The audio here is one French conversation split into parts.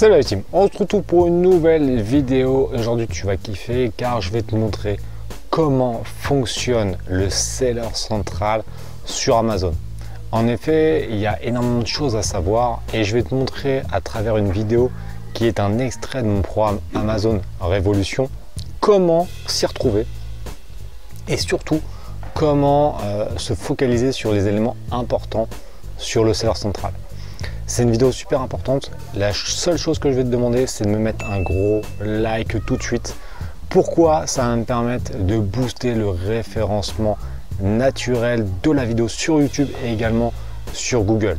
Salut la team, on se retrouve pour une nouvelle vidéo. Aujourd'hui tu vas kiffer car je vais te montrer comment fonctionne le seller central sur Amazon. En effet, il y a énormément de choses à savoir et je vais te montrer à travers une vidéo qui est un extrait de mon programme Amazon Révolution comment s'y retrouver et surtout comment euh, se focaliser sur les éléments importants sur le seller central. C'est une vidéo super importante. La seule chose que je vais te demander, c'est de me mettre un gros like tout de suite. Pourquoi Ça va me permettre de booster le référencement naturel de la vidéo sur YouTube et également sur Google?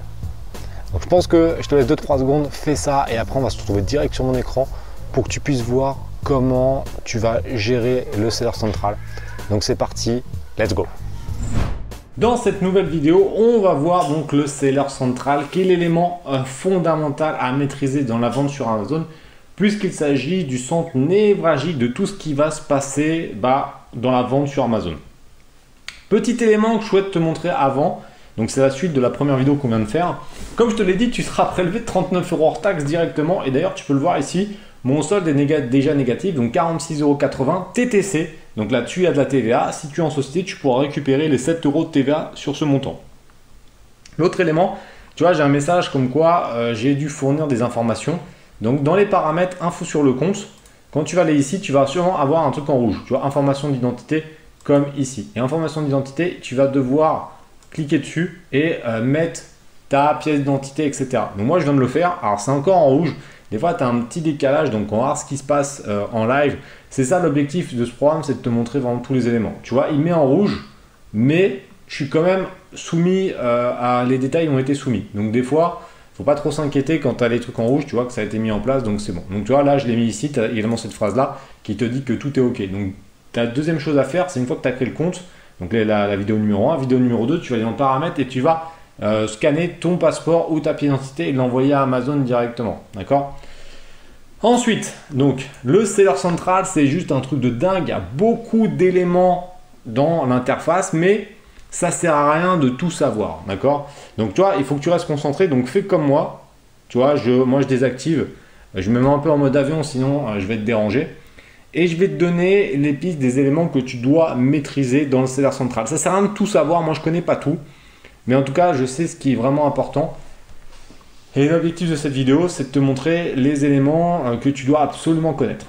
Donc je pense que je te laisse 2-3 secondes, fais ça et après on va se retrouver direct sur mon écran pour que tu puisses voir comment tu vas gérer le seller central. Donc c'est parti, let's go dans cette nouvelle vidéo, on va voir donc le seller central, qui est l'élément euh, fondamental à maîtriser dans la vente sur Amazon, puisqu'il s'agit du centre névralgique de tout ce qui va se passer bah, dans la vente sur Amazon. Petit élément que je souhaite te montrer avant, donc c'est la suite de la première vidéo qu'on vient de faire. Comme je te l'ai dit, tu seras prélevé de 39 euros hors taxe directement, et d'ailleurs tu peux le voir ici, mon solde est déjà négatif, donc 46,80 euros TTC. Donc là-dessus, il y a de la TVA. Si tu es en société, tu pourras récupérer les 7 euros de TVA sur ce montant. L'autre élément, tu vois, j'ai un message comme quoi euh, j'ai dû fournir des informations. Donc dans les paramètres info sur le compte, quand tu vas aller ici, tu vas sûrement avoir un truc en rouge. Tu vois, information d'identité comme ici. Et information d'identité, tu vas devoir cliquer dessus et euh, mettre ta pièce d'identité, etc. Donc moi, je viens de le faire. Alors c'est encore en rouge. Des fois, tu as un petit décalage, donc on va voir ce qui se passe euh, en live. C'est ça l'objectif de ce programme, c'est de te montrer vraiment tous les éléments. Tu vois, il met en rouge, mais je suis quand même soumis euh, à... Les détails ont été soumis. Donc des fois, faut pas trop s'inquiéter quand tu as les trucs en rouge, tu vois que ça a été mis en place, donc c'est bon. Donc tu vois, là, je l'ai mis ici, tu as également cette phrase-là qui te dit que tout est OK. Donc ta deuxième chose à faire, c'est une fois que tu as créé le compte, donc la, la, vidéo numéro 1, vidéo numéro 2, tu vas aller dans paramètres et tu vas euh, scanner ton passeport ou ta pièce d'identité et l'envoyer à Amazon directement. D'accord? Ensuite, donc le seller central, c'est juste un truc de dingue. Il y a beaucoup d'éléments dans l'interface, mais ça sert à rien de tout savoir. D'accord? Donc, toi, il faut que tu restes concentré. Donc, fais comme moi. Tu vois, je, moi, je désactive. Je me mets un peu en mode avion, sinon euh, je vais te déranger. Et je vais te donner les pistes des éléments que tu dois maîtriser dans le seller central. Ça sert à rien de tout savoir. Moi, je connais pas tout. Mais en tout cas, je sais ce qui est vraiment important. Et l'objectif de cette vidéo, c'est de te montrer les éléments euh, que tu dois absolument connaître.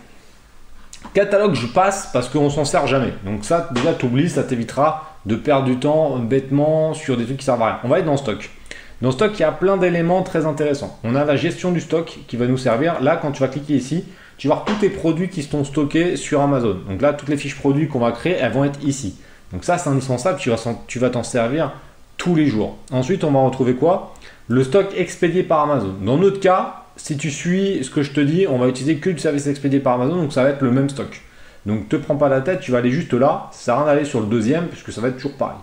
Catalogue, je passe parce qu'on s'en sert jamais. Donc ça, déjà, tu oublies, ça t'évitera de perdre du temps bêtement sur des trucs qui servent à rien. On va être dans stock. Dans stock, il y a plein d'éléments très intéressants. On a la gestion du stock qui va nous servir. Là, quand tu vas cliquer ici, tu vas voir tous tes produits qui sont stockés sur Amazon. Donc là, toutes les fiches produits qu'on va créer, elles vont être ici. Donc ça, c'est indispensable. Tu vas t'en servir les jours. Ensuite, on va retrouver quoi? Le stock expédié par Amazon. Dans notre cas, si tu suis ce que je te dis, on va utiliser que du service expédié par Amazon, donc ça va être le même stock. Donc te prends pas la tête, tu vas aller juste là, ça sert à rien d'aller sur le deuxième, puisque ça va être toujours pareil.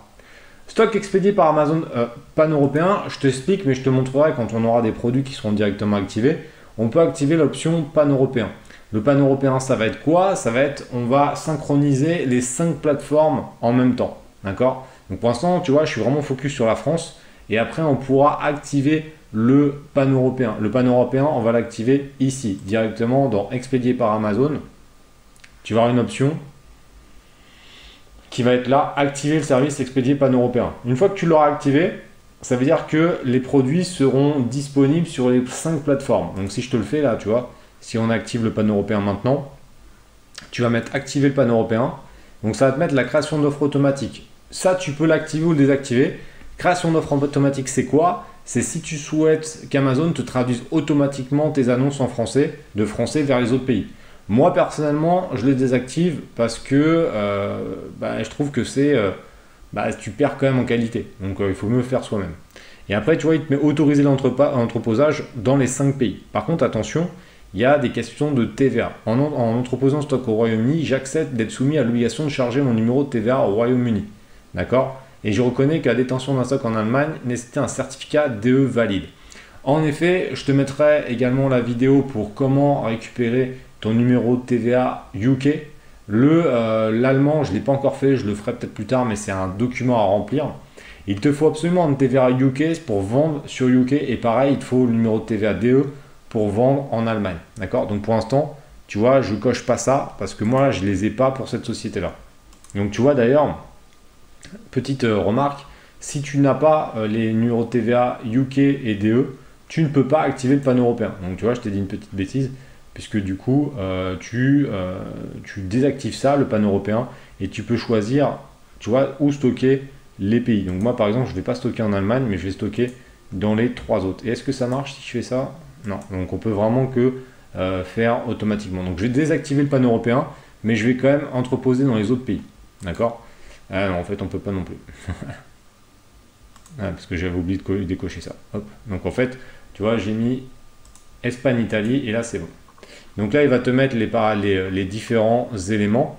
Stock expédié par Amazon euh, pan-européen, je t'explique, mais je te montrerai quand on aura des produits qui seront directement activés. On peut activer l'option pan-européen. Le pan-européen, ça va être quoi? Ça va être, on va synchroniser les cinq plateformes en même temps. D'accord? Donc pour l'instant, tu vois, je suis vraiment focus sur la France. Et après, on pourra activer le pan-européen. Le pan-européen, on va l'activer ici, directement dans Expédier par Amazon. Tu vas avoir une option qui va être là, activer le service expédié pan-européen. Une fois que tu l'auras activé, ça veut dire que les produits seront disponibles sur les cinq plateformes. Donc si je te le fais là, tu vois, si on active le pan-européen maintenant, tu vas mettre activer le pan-européen. Donc ça va te mettre la création d'offres automatiques. Ça, tu peux l'activer ou le désactiver. Création d'offres automatique, c'est quoi? C'est si tu souhaites qu'Amazon te traduise automatiquement tes annonces en français, de français vers les autres pays. Moi, personnellement, je les désactive parce que euh, bah, je trouve que c'est. Euh, bah, tu perds quand même en qualité. Donc, euh, il faut mieux le faire soi-même. Et après, tu vois, il te met autoriser l'entreposage dans les 5 pays. Par contre, attention, il y a des questions de TVA. En, en entreposant stock au Royaume-Uni, j'accepte d'être soumis à l'obligation de charger mon numéro de TVA au Royaume-Uni. D'accord? Et je reconnais que la détention d'un stock en Allemagne nécessitait un certificat DE valide. En effet, je te mettrai également la vidéo pour comment récupérer ton numéro de TVA UK. Le euh, l'allemand, je ne l'ai pas encore fait, je le ferai peut-être plus tard, mais c'est un document à remplir. Il te faut absolument un TVA UK pour vendre sur UK et pareil, il te faut le numéro de TVA DE pour vendre en Allemagne. D'accord? Donc pour l'instant, tu vois, je coche pas ça parce que moi, je les ai pas pour cette société-là. Donc tu vois d'ailleurs, petite euh, remarque, si tu n'as pas euh, les numéros TVA UK et DE, tu ne peux pas activer le panneau européen. Donc tu vois, je t'ai dit une petite bêtise, puisque du coup, euh, tu, tu désactives ça, le panneau européen, et tu peux choisir, tu vois, où stocker les pays. Donc moi, par exemple, je ne vais pas stocker en Allemagne, mais je vais stocker dans les trois autres. Et est-ce que ça marche si je fais ça? Non. Donc on peut vraiment que faire automatiquement. Donc je vais désactiver le panneau européen, mais je vais quand même entreposer dans les autres pays. D'accord? Ah non, en fait, on peut pas non plus. Ah, parce que j'avais oublié de décocher ça. Donc en fait, tu vois, j'ai mis Espagne, Italie, et là c'est bon. Donc là, il va te mettre les, les, les différents éléments.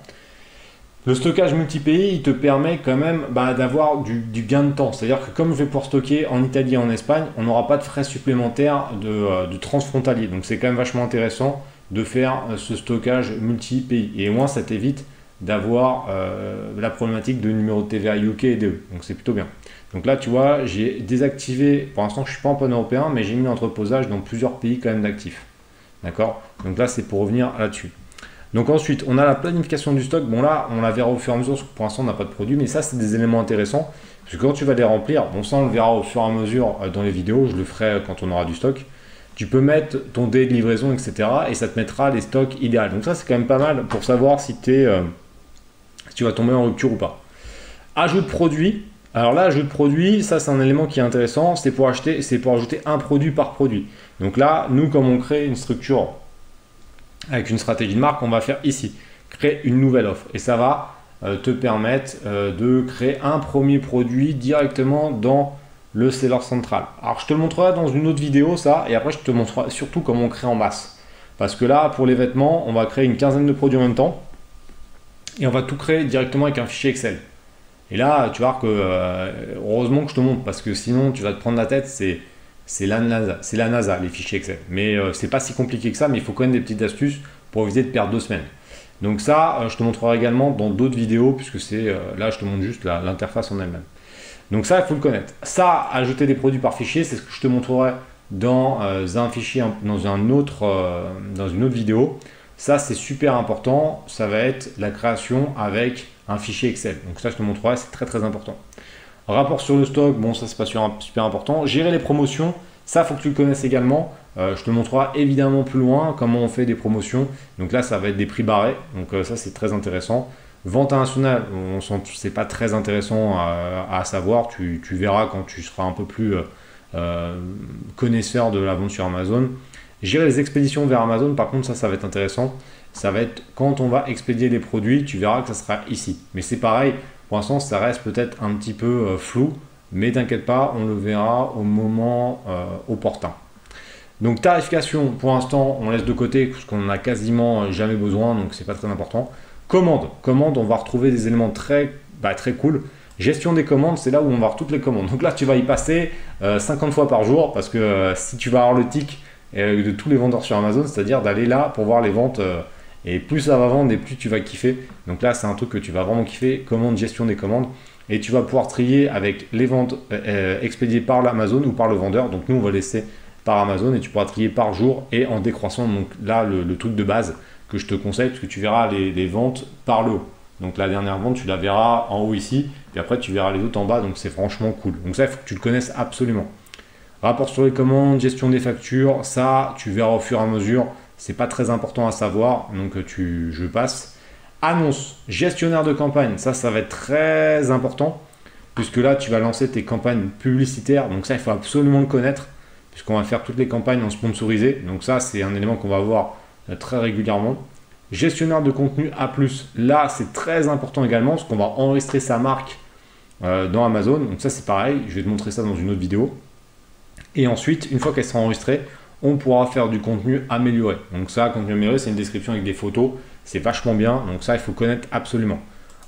Le stockage multi-pays, il te permet quand même bah, d'avoir du, gain de temps. C'est-à-dire que comme je vais pouvoir stocker en Italie et en Espagne, on n'aura pas de frais supplémentaires de, euh, transfrontalier. Donc c'est quand même vachement intéressant de faire euh, ce stockage multi-pays. Et au moins, ça t'évite d'avoir euh, la problématique de numéro de TVA UK et DE. Donc c'est plutôt bien. Donc là, tu vois, j'ai désactivé, pour l'instant, je ne suis pas en pan européen, mais j'ai mis l'entreposage dans plusieurs pays quand même d'actifs. D'accord? Donc là, c'est pour revenir là-dessus. Donc ensuite, on a la planification du stock. Bon là, on la verra au fur et à mesure, parce que pour l'instant, on n'a pas de produit, mais ça, c'est des éléments intéressants. Parce que quand tu vas les remplir, bon ça, on le verra au fur et à mesure euh, dans les vidéos, je le ferai quand on aura du stock. Tu peux mettre ton délai de livraison, etc. Et ça te mettra les stocks idéaux. Donc ça, c'est quand même pas mal pour savoir si tu es... Euh, si tu vas tomber en rupture ou pas. Ajout de produit. Alors là, ajout de produit, ça c'est un élément qui est intéressant, c'est pour acheter, c'est pour ajouter un produit par produit. Donc là, nous, comme on crée une structure avec une stratégie de marque, on va faire ici, créer une nouvelle offre. Et ça va euh, te permettre euh, de créer un premier produit directement dans le seller central. Alors je te le montrerai dans une autre vidéo ça, et après je te montrerai surtout comment on crée en masse. Parce que là, pour les vêtements, on va créer une quinzaine de produits en même temps et on va tout créer directement avec un fichier Excel. Et là, tu vois que euh, heureusement que je te montre parce que sinon tu vas te prendre la tête. C'est la NASA, c'est la NASA les fichiers Excel. Mais euh, c'est pas si compliqué que ça, mais il faut même des petites astuces pour éviter de perdre deux semaines. Donc ça, euh, je te montrerai également dans d'autres vidéos puisque c'est là je te montre juste l'interface en elle-même. Donc ça, il faut le connaître. Ça, ajouter des produits par fichier, c'est ce que je te montrerai dans un fichier, dans un autre, dans une autre vidéo. Ça, c'est super important. Ça va être la création avec un fichier Excel. Donc ça, je te montrerai, c'est très très important. Rapport sur le stock, bon, ça c'est pas super important. Gérer les promotions, ça, faut que tu le connaisses également. Euh, je te montrerai évidemment plus loin comment on fait des promotions. Donc là, ça va être des prix barrés. Donc euh, ça, c'est très intéressant. Vente internationale, c'est pas très intéressant à, savoir. Tu, verras quand tu seras un peu plus euh, connaisseur de la vente sur Amazon. Gérer les expéditions vers Amazon, par contre, ça, ça va être intéressant. Ça va être quand on va expédier des produits, tu verras que ça sera ici. Mais c'est pareil, pour l'instant, ça reste peut-être un petit peu euh, flou, mais t'inquiète pas, on le verra au moment euh, opportun. Donc tarification, pour l'instant, on laisse de côté parce qu'on n'en a quasiment euh, jamais besoin, donc c'est pas très important. Commande, commande, on va retrouver des éléments très, bah, très cool. Gestion des commandes, c'est là où on va voir toutes les commandes. Donc là, tu vas y passer 50 fois par jour parce que si tu vas avoir le tic euh, de tous les vendeurs sur Amazon, c'est-à-dire d'aller là pour voir les ventes. Euh, et plus ça va vendre et plus tu vas kiffer. Donc là, c'est un truc que tu vas vraiment kiffer. Commande, gestion des commandes. Et tu vas pouvoir trier avec les ventes euh, expédiées par l'Amazon ou par le vendeur. Donc nous, on va laisser par Amazon et tu pourras trier par jour et en décroissant. Donc là, le, truc de base que je te conseille, parce que tu verras les, ventes par le haut. Donc la dernière vente, tu la verras en haut ici, puis après tu verras les autres en bas, donc c'est franchement cool. Donc ça, il faut que tu le connaisses absolument. Rapport sur les commandes, gestion des factures, ça, tu verras au fur et à mesure. C'est pas très important à savoir, donc tu, je passe. Annonce, gestionnaire de campagne, ça, ça va être très important, puisque là, tu vas lancer tes campagnes publicitaires. Donc ça, il faut absolument le connaître, puisqu'on va faire toutes les campagnes en sponsorisé. Donc ça, c'est un élément qu'on va voir euh, très régulièrement. Gestionnaire de contenu A+, là, c'est très important également, parce qu'on va enregistrer sa marque euh, dans Amazon. Donc ça, c'est pareil, je vais te montrer ça dans une autre vidéo. Et ensuite, une fois qu'elle sera enregistrée, on pourra faire du contenu amélioré. Donc ça, contenu amélioré, c'est une description avec des photos. C'est vachement bien. Donc ça, il faut connaître absolument.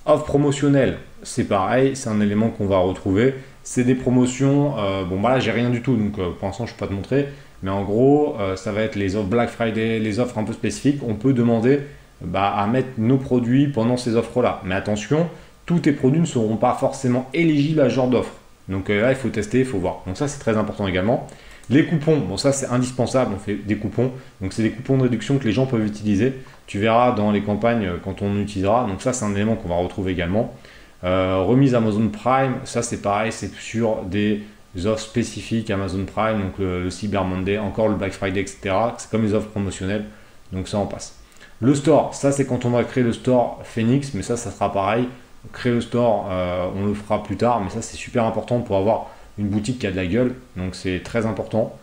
Offre promotionnelle, c'est pareil. C'est un élément qu'on va retrouver. C'est des promotions. Euh, bon, bah là, j'ai rien du tout. Donc euh, pour l'instant, je ne peux pas te montrer. Mais en gros, euh, ça va être les offres Black Friday, les offres un peu spécifiques. On peut demander bah, à mettre nos produits pendant ces offres-là. Mais attention, tous tes produits ne seront pas forcément éligibles à ce genre d'offre. Donc euh, là, il faut tester, il faut voir. Donc ça, c'est très important également. Les coupons, bon ça c'est indispensable, on fait des coupons. Donc c'est des coupons de réduction que les gens peuvent utiliser. Tu verras dans les campagnes euh, quand on utilisera. Donc ça c'est un élément qu'on va retrouver également. Euh, remise Amazon Prime, ça c'est pareil, c'est sur des offres spécifiques Amazon Prime, donc le, Cyber Monday, encore le Black Friday, etc. C'est comme les offres promotionnelles, donc ça en passe. Le store, ça c'est quand on va créer le store Phoenix, mais ça, ça sera pareil. Créer le store, euh, on le fera plus tard, mais ça c'est super important pour avoir une boutique qui a de la gueule, donc c'est très important.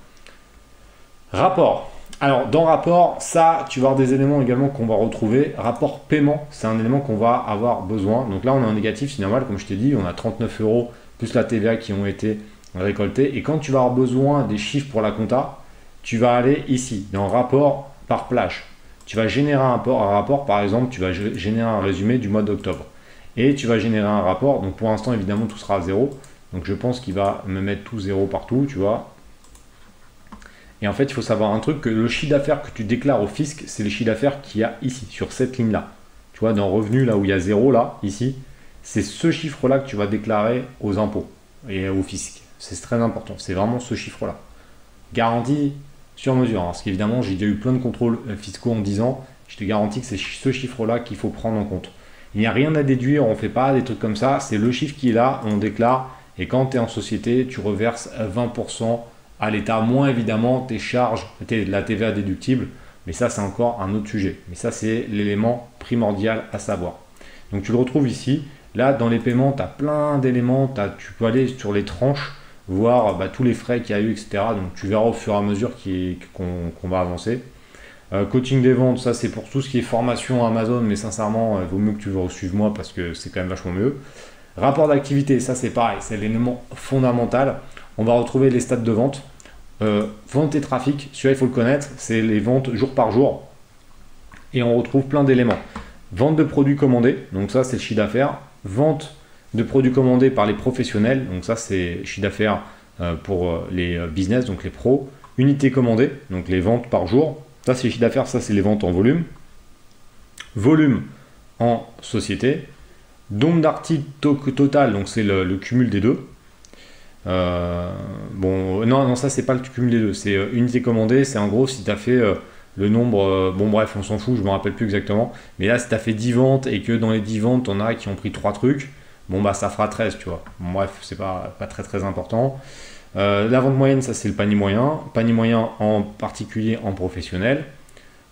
Rapport. Alors dans rapport, ça, tu vas avoir des éléments également qu'on va retrouver. Rapport paiement, c'est un élément qu'on va avoir besoin. Donc là, on est en négatif, c'est normal, comme je t'ai dit, on a 39 euros plus la TVA qui ont été récoltés. Et quand tu vas avoir besoin des chiffres pour la compta, tu vas aller ici, dans rapport par plage. Tu vas générer un rapport, un rapport, par exemple, tu vas générer un résumé du mois d'octobre. Et tu vas générer un rapport. Donc pour l'instant, évidemment, tout sera à zéro. Donc je pense qu'il va me mettre tout zéro partout, tu vois. Et en fait, il faut savoir un truc, que le chiffre d'affaires que tu déclares au fisc, c'est le chiffre d'affaires qu'il y a ici, sur cette ligne-là. Tu vois, dans revenu, là où il y a zéro, là, ici, c'est ce chiffre-là que tu vas déclarer aux impôts et au fisc. C'est très important, c'est vraiment ce chiffre-là. Garantie sur mesure. Parce qu'évidemment, j'ai déjà eu plein de contrôles euh, fiscaux en disant, je te garantis que c'est ce chiffre-là qu'il faut prendre en compte. Il n'y a rien à déduire, on ne fait pas des trucs comme ça, c'est le chiffre qui est là, on déclare et quand tu es en société, tu reverses 20% à l'État, moins évidemment tes charges, la TVA déductible, mais ça c'est encore un autre sujet. Mais ça c'est l'élément primordial à savoir. Donc tu le retrouves ici. Là dans les paiements, tu as plein d'éléments, tu peux aller sur les tranches, voir bah, tous les frais qu'il y a eu, etc. Donc tu verras au fur et à mesure qu'on va avancer. Euh, coaching des ventes, ça c'est pour tout ce qui est formation Amazon, mais sincèrement, il vaut mieux que tu le suives moi parce que c'est quand même vachement mieux. Rapport d'activité, ça c'est pareil, c'est l'élément fondamental. On va retrouver les stades de vente. Euh, vente et trafic, celui-là il faut le connaître, c'est les ventes jour par jour. Et on retrouve plein d'éléments. Vente de produits commandés, donc ça c'est le chiffre d'affaires. Vente de produits commandés par les professionnels, donc ça c'est chiffre d'affaires euh, pour euh, les business, donc les pros. Unité commandée, donc les ventes par jour. Ça c'est le chiffre d'affaires, ça c'est les ventes en volume. Volume en société. Nombre d'articles total, donc c'est le, cumul des deux. Euh, bon, non, non, ça c'est pas le cumul des deux, c'est euh, unité commandée, c'est en gros si tu as fait euh, le nombre, bon bref, on s'en fout, je me rappelle plus exactement, mais là si tu as fait 10 ventes et que dans les 10 ventes, on a qui ont pris 3 trucs, bon bah ça fera 13, tu vois. bref, c'est pas, pas très très important. La vente moyenne, ça c'est le panier moyen, panier moyen en particulier en professionnel.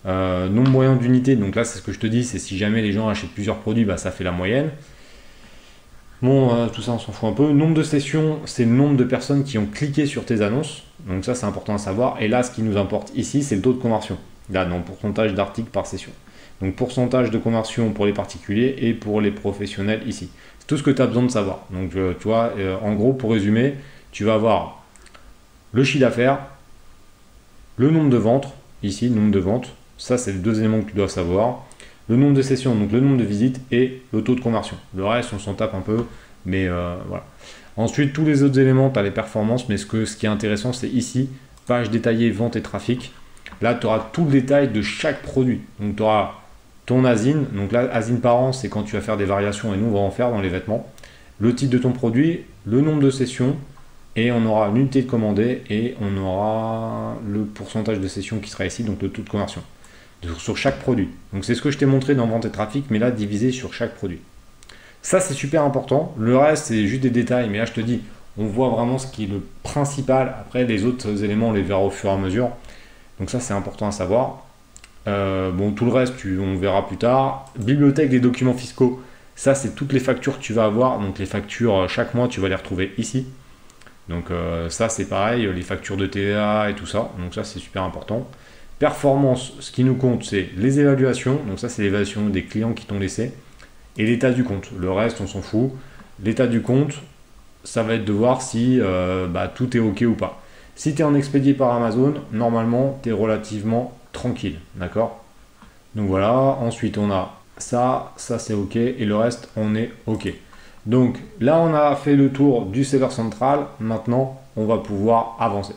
Euh, nombre moyen d'unités, donc là c'est ce que je te dis, c'est si jamais les gens achètent plusieurs produits, bah, ça fait la moyenne. Bon, euh, tout ça on s'en fout un peu. Nombre de sessions, c'est le nombre de personnes qui ont cliqué sur tes annonces. Donc ça c'est important à savoir. Et là ce qui nous importe ici, c'est le taux de conversion. Là, non, pourcentage d'articles par session. Donc pourcentage de conversion pour les particuliers et pour les professionnels ici. C'est tout ce que tu as besoin de savoir. Donc euh, tu vois, en gros pour résumer, tu vas avoir le chiffre d'affaires, le nombre de ventes, ici, le nombre de ventes, ça, c'est les deux éléments que tu dois savoir. Le nombre de sessions, donc le nombre de visites et le taux de conversion. Le reste, on s'en tape un peu, mais euh, voilà. Ensuite, tous les autres éléments, tu as les performances, mais ce, que, ce qui est intéressant, c'est ici, page détaillée, vente et trafic. Là, tu auras tout le détail de chaque produit. Donc, tu auras ton asine. Donc là, asine par an, c'est quand tu vas faire des variations et nous, on va en faire dans les vêtements. Le titre de ton produit, le nombre de sessions, et on aura l'unité de commandée et on aura le pourcentage de sessions qui sera ici, donc le taux de conversion sur chaque produit. Donc c'est ce que je t'ai montré dans vente et trafic, mais là divisé sur chaque produit. Ça c'est super important. Le reste c'est juste des détails, mais là je te dis, on voit vraiment ce qui est le principal. Après les autres éléments on les verra au fur et à mesure. Donc ça c'est important à savoir. Euh, bon tout le reste on verra plus tard. Bibliothèque des documents fiscaux. Ça c'est toutes les factures que tu vas avoir. Donc les factures euh, chaque mois tu vas les retrouver ici. Donc euh, ça c'est pareil, les factures de TVA et tout ça. Donc ça c'est super important. Performance, ce qui nous compte, c'est les évaluations. Donc ça, c'est l'évaluation des clients qui t'ont laissé. Et l'état du compte. Le reste, on s'en fout. L'état du compte, ça va être de voir si euh, bah, tout est OK ou pas. Si tu es en expédié par Amazon, normalement, tu es relativement tranquille. D'accord? Donc voilà. Ensuite, on a ça, ça c'est OK. Et le reste, on est OK. Donc là, on a fait le tour du serveur central. Maintenant, on va pouvoir avancer.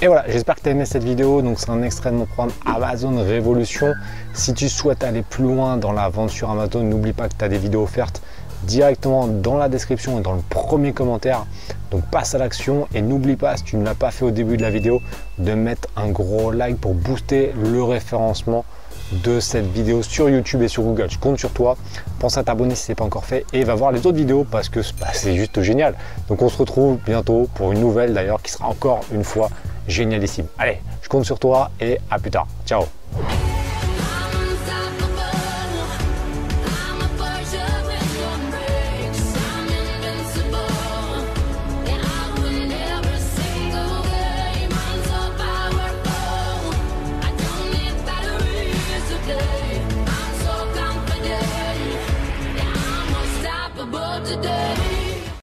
Et voilà, j'espère que tu as aimé cette vidéo. Donc c'est un extrait de mon programme Amazon Révolution. Si tu souhaites aller plus loin dans la vente sur Amazon, n'oublie pas que tu as des vidéos offertes directement dans la description et dans le premier commentaire. Donc passe à l'action et n'oublie pas, si tu ne l'as pas fait au début de la vidéo, de mettre un gros like pour booster le référencement de cette vidéo sur YouTube et sur Google. Je compte sur toi. Pense à t'abonner si ce n'est pas encore fait et va voir les autres vidéos parce que bah, c'est juste génial. Donc on se retrouve bientôt pour une nouvelle d'ailleurs qui sera encore une fois génialissime. Allez, je compte sur toi et à plus tard. Ciao